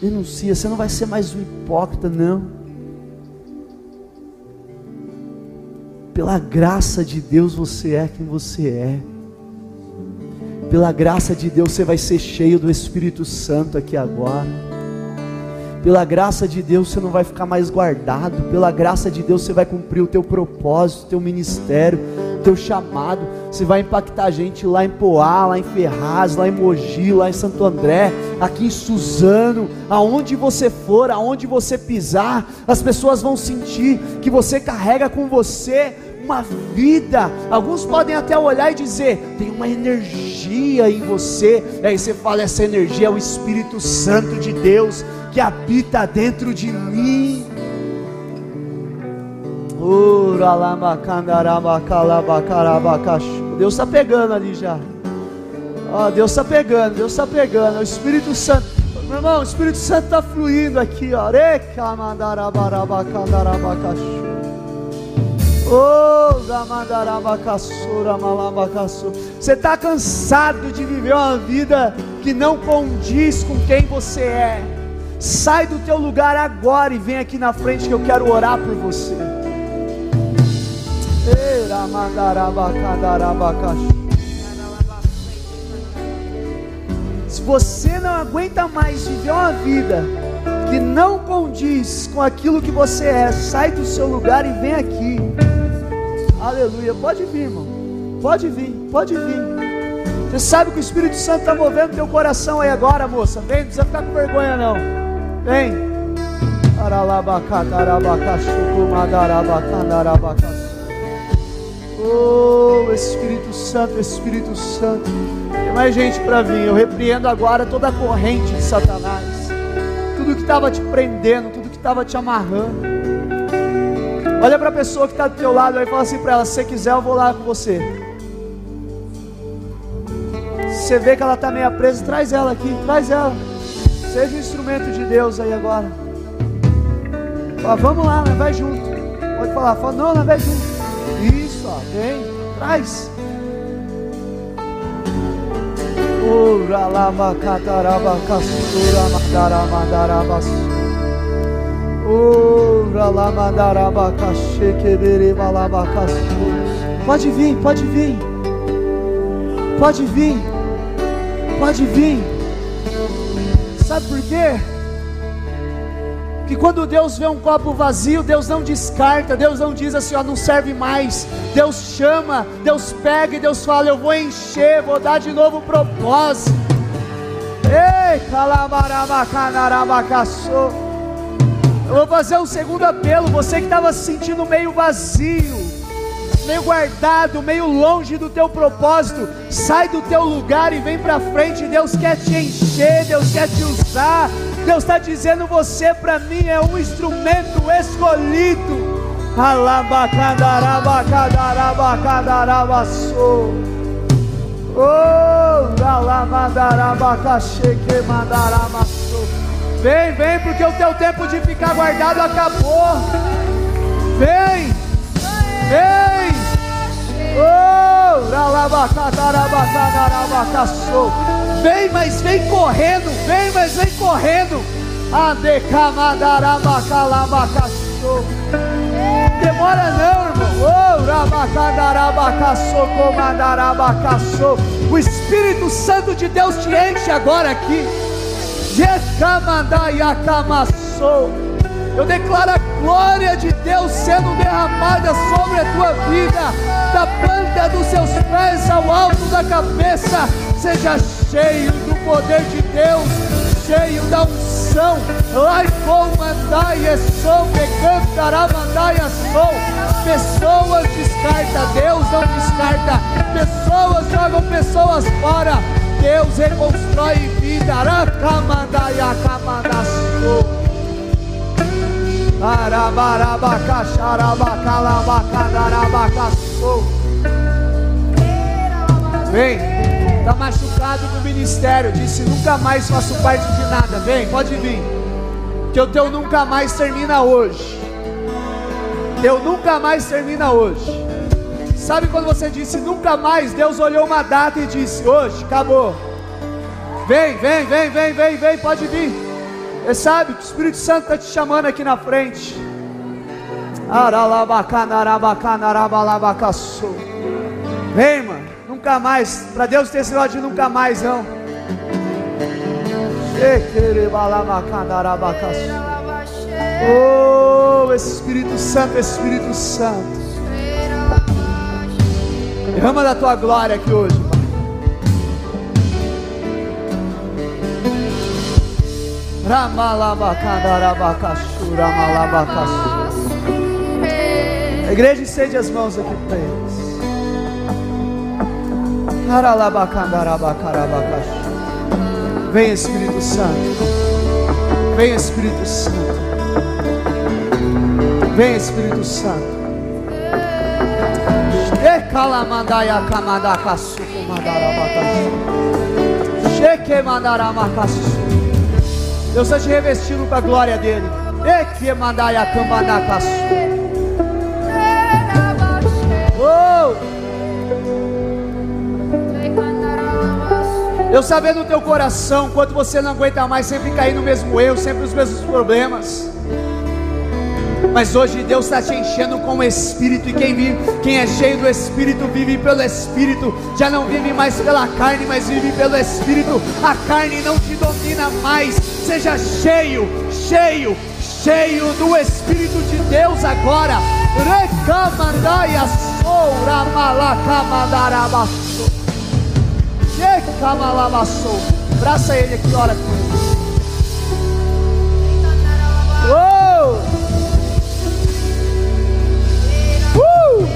Denuncia, você não vai ser mais um hipócrita, não. Pela graça de Deus você é quem você é. Pela graça de Deus você vai ser cheio do Espírito Santo aqui agora. Pela graça de Deus você não vai ficar mais guardado. Pela graça de Deus você vai cumprir o teu propósito, o teu ministério, teu chamado. Você vai impactar a gente lá em Poá, lá em Ferraz, lá em Mogi, lá em Santo André, aqui em Suzano, aonde você for, aonde você pisar, as pessoas vão sentir que você carrega com você uma vida. Alguns podem até olhar e dizer: tem uma energia em você. E aí você fala: essa energia é o Espírito Santo de Deus que habita dentro de mim. Deus está pegando ali já. Oh, Deus está pegando, Deus está pegando. O Espírito Santo, meu irmão, o Espírito Santo está fluindo aqui, ó. Você está cansado de viver uma vida que não condiz com quem você é. Sai do teu lugar agora e vem aqui na frente que eu quero orar por você. Se você não aguenta mais viver uma vida que não condiz com aquilo que você é, sai do seu lugar e vem aqui. Aleluia. Pode vir, irmão. Pode vir, pode vir. Você sabe que o Espírito Santo está movendo teu coração aí agora, moça. Vem, não precisa ficar com vergonha, não. Vem. Oh, Espírito Santo, Espírito Santo. Tem mais gente para vir. Eu repreendo agora toda a corrente de Satanás. Tudo que estava te prendendo, tudo que estava te amarrando. Olha para a pessoa que está do teu lado e fala assim para ela: se quiser, eu vou lá com você. Você vê que ela está meio presa, traz ela aqui, traz ela. Seja um instrumento de Deus aí agora. Fala, vamos lá, né? vai junto. Pode falar, fala, não, né? vai junto. Isso, ó, vem, traz. Ora lava cataraba casura mandaraba darabasu. Ora lama daraba cachequebere balaba Pode vir, pode vir. Pode vir. Pode vir. Sabe por quê? Que quando Deus vê um copo vazio, Deus não descarta, Deus não diz assim, ó, não serve mais. Deus chama, Deus pega e Deus fala, eu vou encher, vou dar de novo propósito. Ei, calabarabacanarabacaçô. Eu vou fazer um segundo apelo, você que estava se sentindo meio vazio, meio guardado, meio longe do teu propósito, sai do teu lugar e vem para frente. Deus quer te encher, Deus quer te usar. Deus está dizendo: você para mim é um instrumento escolhido. Oh. Vem, vem, porque o teu tempo de ficar guardado acabou. Vem, vem. Oh. Vem, mas vem correndo, vem, mas vem correndo. Demora não, irmão. O Espírito Santo de Deus te enche agora aqui. Eu declaro a glória de Deus sendo derramada sobre a tua vida, da planta dos seus pés ao alto da cabeça. Seja cheio do poder de Deus, cheio da unção. Lai comandai e sou, pecantarabandai sou. Pessoas descarta, Deus não descarta. Pessoas jogam pessoas fora. Deus reconstrói vida. Aracamandai acamandaçou. Arabarabacacharabacalabacadarabacaçou. Vem. Está machucado no ministério. Disse: Nunca mais faço parte de nada. Vem, pode vir. Que o teu nunca mais termina hoje. Teu nunca mais termina hoje. Sabe quando você disse nunca mais? Deus olhou uma data e disse: Hoje, acabou. Vem, vem, vem, vem, vem, vem, pode vir. Você sabe que o Espírito Santo está te chamando aqui na frente. Vem, mano. Nunca mais. Para Deus ter esse negócio de nunca mais, não. Oh, Espírito Santo, Espírito Santo. Derrama da tua glória aqui hoje, Pai. A igreja estende as mãos aqui para eles. Vem Espírito Santo. Vem Espírito Santo. Vem Espírito Santo. Ecalamandaia kamadakasu kumadarabakasu. Cheque mandaramakasu. Deus está te revestindo com a glória dele. Eque mandaia kamadakasu. Oh! Eu sabendo no teu coração quanto você não aguenta mais sempre cair no mesmo erro, sempre os mesmos problemas. Mas hoje Deus está te enchendo com o Espírito, e quem vive, quem é cheio do Espírito, vive pelo Espírito, já não vive mais pela carne, mas vive pelo Espírito. A carne não te domina mais. Seja cheio, cheio, cheio do Espírito de Deus agora. Recamandai a soura malacamandarabaço. Camalamassou. Abraça ele aqui, ora com ele. Oh! Uh!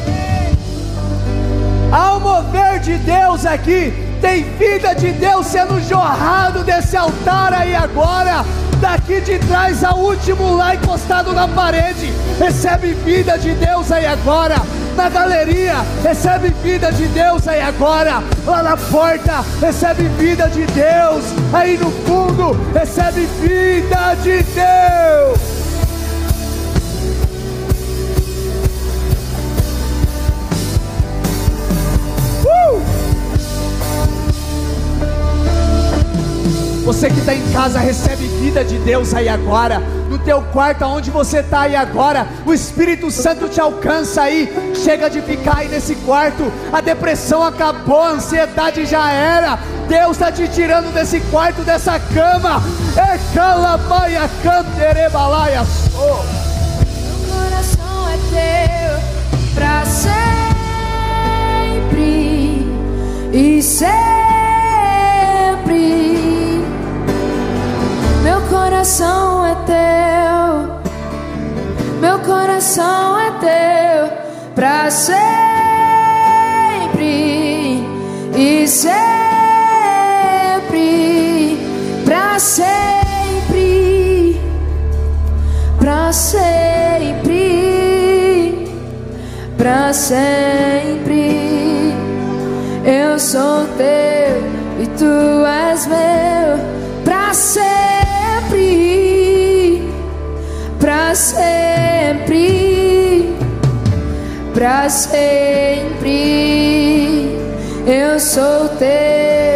Ao mover de Deus aqui, tem vida de Deus sendo jorrado desse altar aí agora. Daqui de trás ao último lá encostado na parede. Recebe vida de Deus aí agora na galeria, recebe vida de Deus aí agora. Lá na porta, recebe vida de Deus. Aí no fundo, recebe vida de Deus. Você que está em casa, recebe vida de Deus aí agora. Teu quarto, onde você está aí agora, o Espírito Santo te alcança aí. Chega de ficar aí nesse quarto. A depressão acabou, a ansiedade já era. Deus está te tirando desse quarto, dessa cama. É calamaia, canterebalaia. Meu coração é teu para sempre e sempre coração é teu, meu coração é teu, para sempre e sempre, para sempre, para sempre, para sempre. Eu sou teu e tu és meu, para sempre para sempre, para sempre. Eu sou teu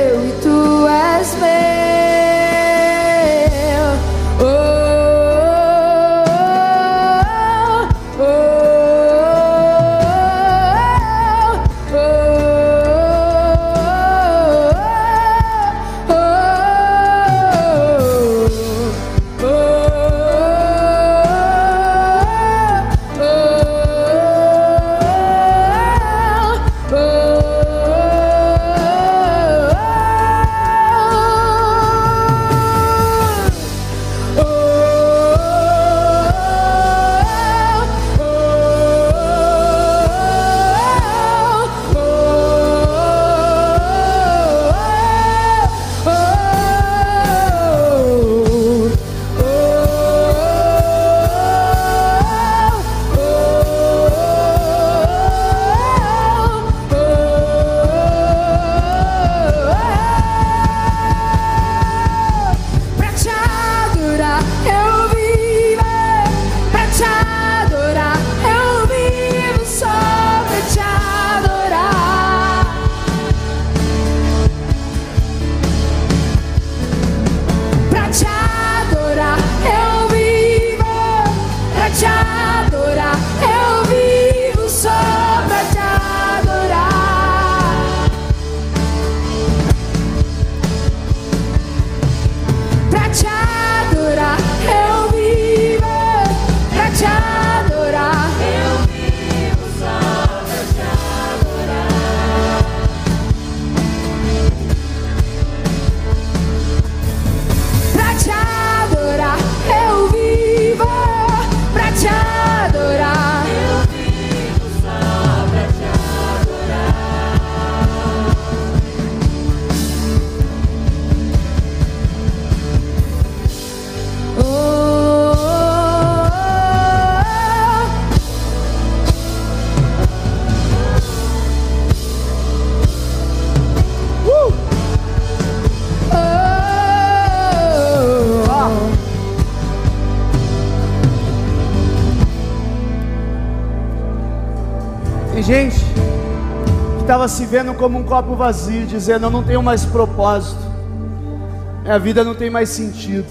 estava se vendo como um copo vazio, dizendo: Eu não tenho mais propósito, minha vida não tem mais sentido,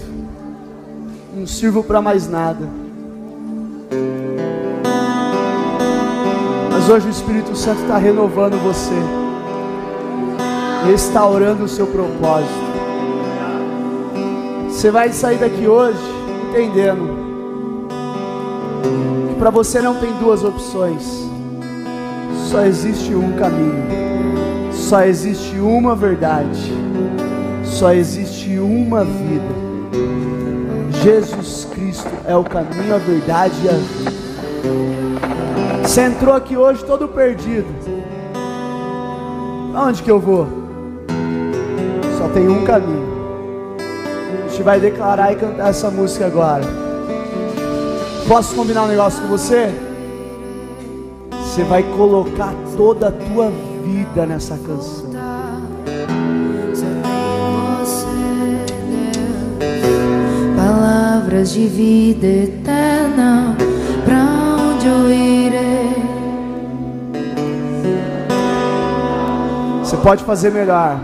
não sirvo para mais nada. Mas hoje o Espírito Santo está renovando você, restaurando o seu propósito. Você vai sair daqui hoje entendendo que para você não tem duas opções só existe um caminho, só existe uma verdade, só existe uma vida. Jesus Cristo é o caminho, a verdade e a vida. Você entrou aqui hoje todo perdido. Aonde que eu vou? Só tem um caminho. A gente vai declarar e cantar essa música agora. Posso combinar um negócio com você? Você vai colocar toda a tua vida nessa canção. Palavras de vida eterna. Pra onde eu irei? Você pode fazer melhor.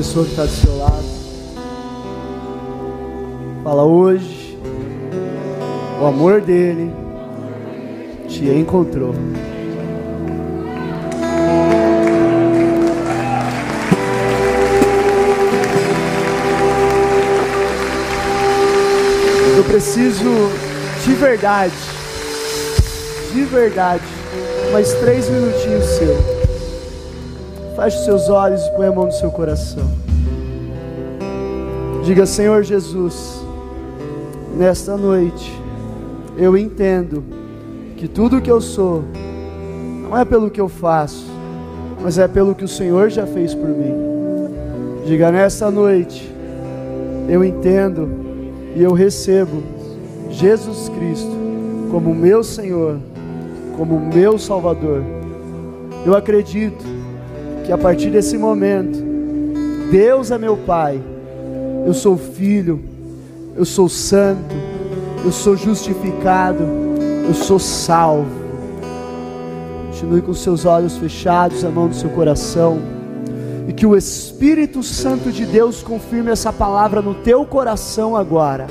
Pessoa que está do seu lado. Fala hoje. O amor dele te encontrou. Eu preciso de verdade, de verdade, mais três minutinhos seu. Feche os seus olhos e põe a mão no seu coração. Diga, Senhor Jesus, nesta noite eu entendo que tudo que eu sou não é pelo que eu faço, mas é pelo que o Senhor já fez por mim. Diga, nesta noite eu entendo e eu recebo Jesus Cristo como meu Senhor, como meu Salvador. Eu acredito que a partir desse momento, Deus é meu Pai, eu sou filho, eu sou santo, eu sou justificado, eu sou salvo. Continue com seus olhos fechados, a mão no seu coração, e que o Espírito Santo de Deus confirme essa palavra no teu coração agora.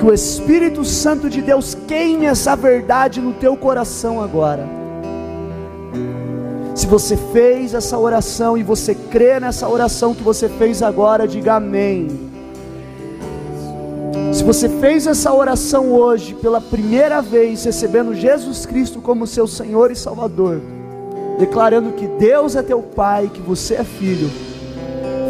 Que o Espírito Santo de Deus queime essa verdade no teu coração agora. Você fez essa oração e você crê nessa oração que você fez agora, diga amém. Se você fez essa oração hoje pela primeira vez, recebendo Jesus Cristo como seu Senhor e Salvador, declarando que Deus é teu pai, que você é filho.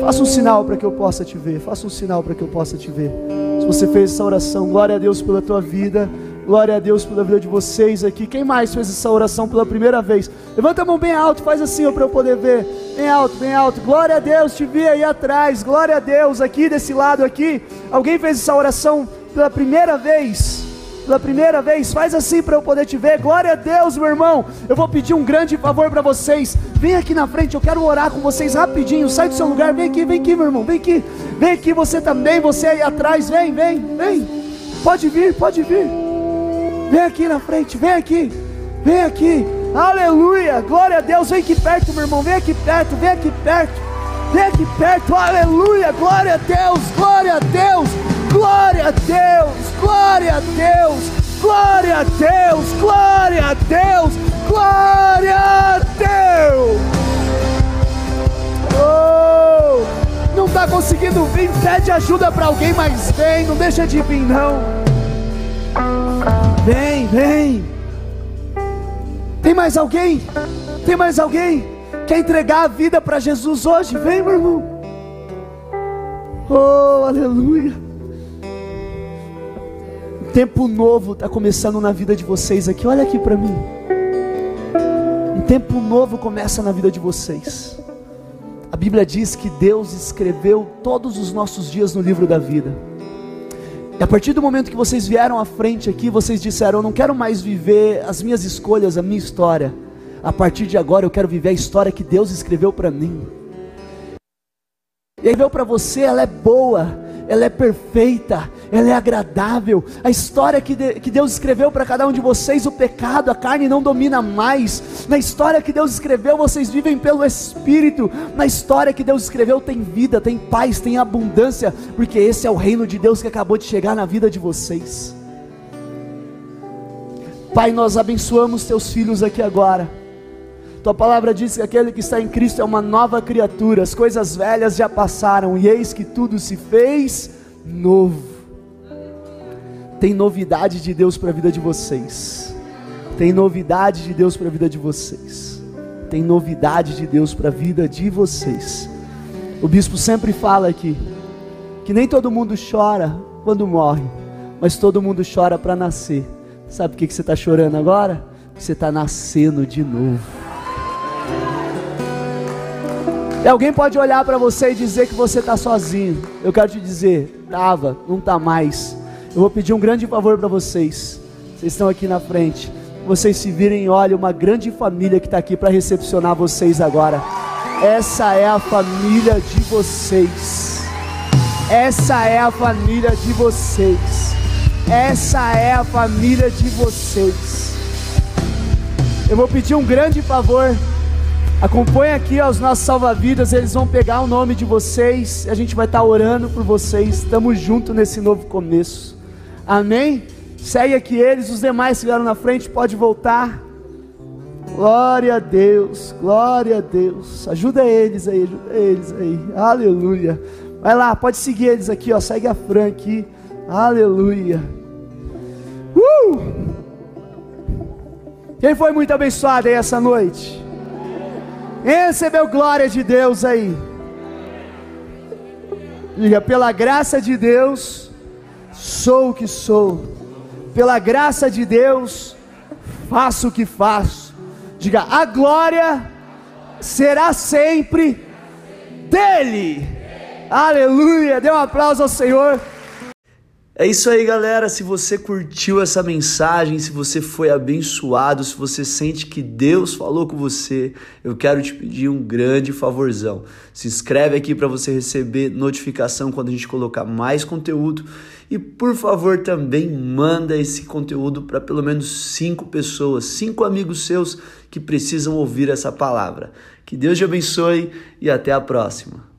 Faça um sinal para que eu possa te ver. Faça um sinal para que eu possa te ver. Se você fez essa oração, glória a Deus pela tua vida. Glória a Deus pela vida de vocês aqui. Quem mais fez essa oração pela primeira vez? Levanta a mão bem alto, faz assim para eu poder ver. Bem alto, bem alto. Glória a Deus, te vi aí atrás. Glória a Deus, aqui desse lado aqui. Alguém fez essa oração pela primeira vez? Pela primeira vez, faz assim para eu poder te ver. Glória a Deus, meu irmão. Eu vou pedir um grande favor para vocês. Vem aqui na frente, eu quero orar com vocês rapidinho. Sai do seu lugar, vem aqui, vem aqui, meu irmão. Vem aqui. Vem aqui você também, você aí atrás. Vem, vem, vem. Pode vir, pode vir. Vem aqui na frente, vem aqui, vem aqui. Aleluia, glória a Deus. Vem aqui perto, meu irmão. Vem aqui perto, vem aqui perto. Vem aqui perto, aleluia, glória a Deus, glória a Deus, glória a Deus, glória a Deus, glória a Deus, glória a Deus, glória a Deus. Oh, não está conseguindo vir, pede ajuda para alguém, mas vem, não deixa de vir não. Vem, vem. Tem mais alguém? Tem mais alguém? Quer entregar a vida para Jesus hoje? Vem, meu irmão. Oh, aleluia. Um tempo novo está começando na vida de vocês aqui. Olha aqui para mim. Um tempo novo começa na vida de vocês. A Bíblia diz que Deus escreveu todos os nossos dias no livro da vida. E a partir do momento que vocês vieram à frente aqui, vocês disseram: Eu não quero mais viver as minhas escolhas, a minha história. A partir de agora eu quero viver a história que Deus escreveu para mim. E veio para você, ela é boa, ela é perfeita, ela é agradável. A história que, de, que Deus escreveu para cada um de vocês, o pecado, a carne não domina mais. Na história que Deus escreveu, vocês vivem pelo Espírito. Na história que Deus escreveu, tem vida, tem paz, tem abundância, porque esse é o reino de Deus que acabou de chegar na vida de vocês. Pai, nós abençoamos teus filhos aqui agora. Tua palavra diz que aquele que está em Cristo é uma nova criatura, as coisas velhas já passaram e eis que tudo se fez novo. Tem novidade de Deus para a vida de vocês. Tem novidade de Deus para a vida de vocês. Tem novidade de Deus para a vida de vocês. O bispo sempre fala aqui que nem todo mundo chora quando morre, mas todo mundo chora para nascer. Sabe por que, que você está chorando agora? Você está nascendo de novo. E alguém pode olhar para você e dizer que você está sozinho. Eu quero te dizer, estava, não está mais. Eu vou pedir um grande favor para vocês. Vocês estão aqui na frente. Vocês se virem e uma grande família que está aqui para recepcionar vocês agora. Essa é a família de vocês. Essa é a família de vocês. Essa é a família de vocês. Eu vou pedir um grande favor. Acompanhe aqui os nossos salva-vidas, eles vão pegar o nome de vocês, a gente vai estar orando por vocês. Estamos juntos nesse novo começo. Amém? Segue aqui eles, os demais que vieram na frente, pode voltar. Glória a Deus, glória a Deus. Ajuda eles aí, ajuda eles aí. Aleluia. Vai lá, pode seguir eles aqui, ó. Segue a Fran aqui. Aleluia. Uh! Quem foi muito abençoado aí essa noite? Recebeu glória de Deus aí. Diga, pela graça de Deus, sou o que sou. Pela graça de Deus, faço o que faço. Diga, a glória será sempre dele. Aleluia. Dê um aplauso ao Senhor. É isso aí, galera. Se você curtiu essa mensagem, se você foi abençoado, se você sente que Deus falou com você, eu quero te pedir um grande favorzão. Se inscreve aqui para você receber notificação quando a gente colocar mais conteúdo e por favor também manda esse conteúdo para pelo menos cinco pessoas, cinco amigos seus que precisam ouvir essa palavra. Que Deus te abençoe e até a próxima.